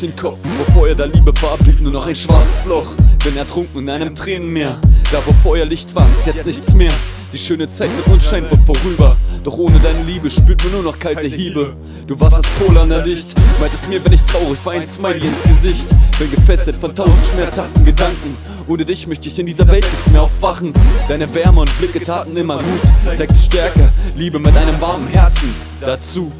den Kopf, wo Feuer der Liebe war, blieb nur noch ein schwarzes Loch. Bin ertrunken in einem Tränenmeer, da wo Feuerlicht war, ist jetzt nichts mehr. Die schöne Zeit mit uns scheint wohl vorüber, doch ohne deine Liebe spürt man nur noch kalte Hiebe. Du warst das Pol an der Licht, meintest mir, wenn ich traurig war, ein Smiley ins Gesicht. Bin gefesselt von tausend schmerzhaften Gedanken. Ohne dich möchte ich in dieser Welt nicht mehr aufwachen. Deine Wärme und Blicke taten immer gut, zeigte Stärke, Liebe mit einem warmen Herzen dazu.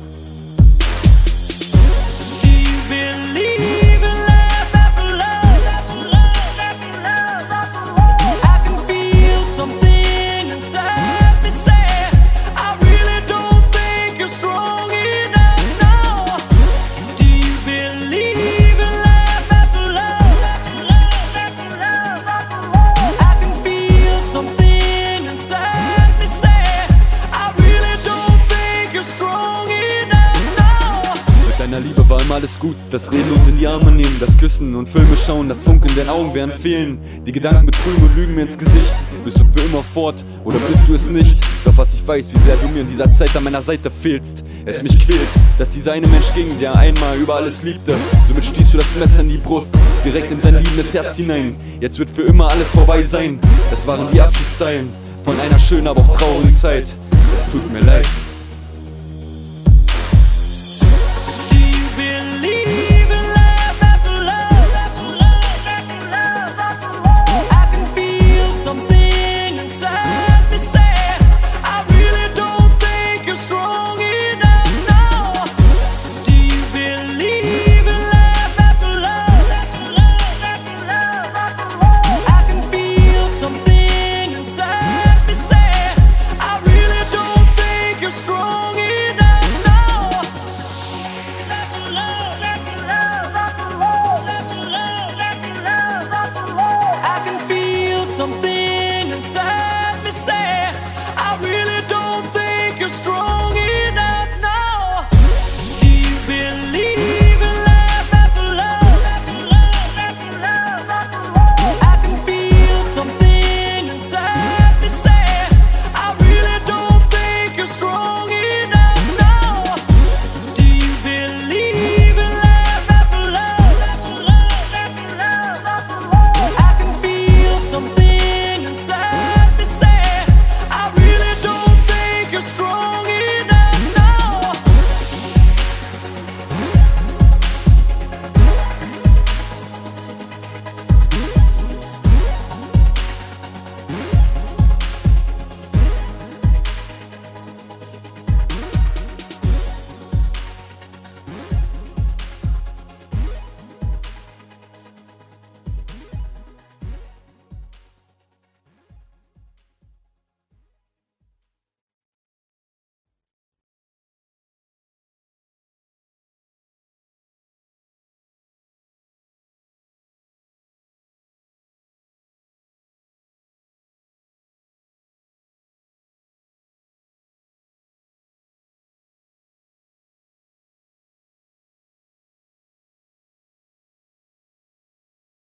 Mit deiner Liebe war immer alles gut. Das Reden und in die Arme nehmen, das Küssen und Filme schauen, das Funken in den Augen werden fehlen. Die Gedanken betrügen und lügen mir ins Gesicht. Bist du für immer fort oder bist du es nicht? Doch was ich weiß, wie sehr du mir in dieser Zeit an meiner Seite fehlst. Es mich quält, dass dieser eine Mensch ging, der einmal über alles liebte. Somit stießt du das Messer in die Brust, direkt in sein liebendes Herz hinein. Jetzt wird für immer alles vorbei sein. Das waren die Abschiedszeilen von einer schönen, aber auch traurigen Zeit. Es tut mir leid.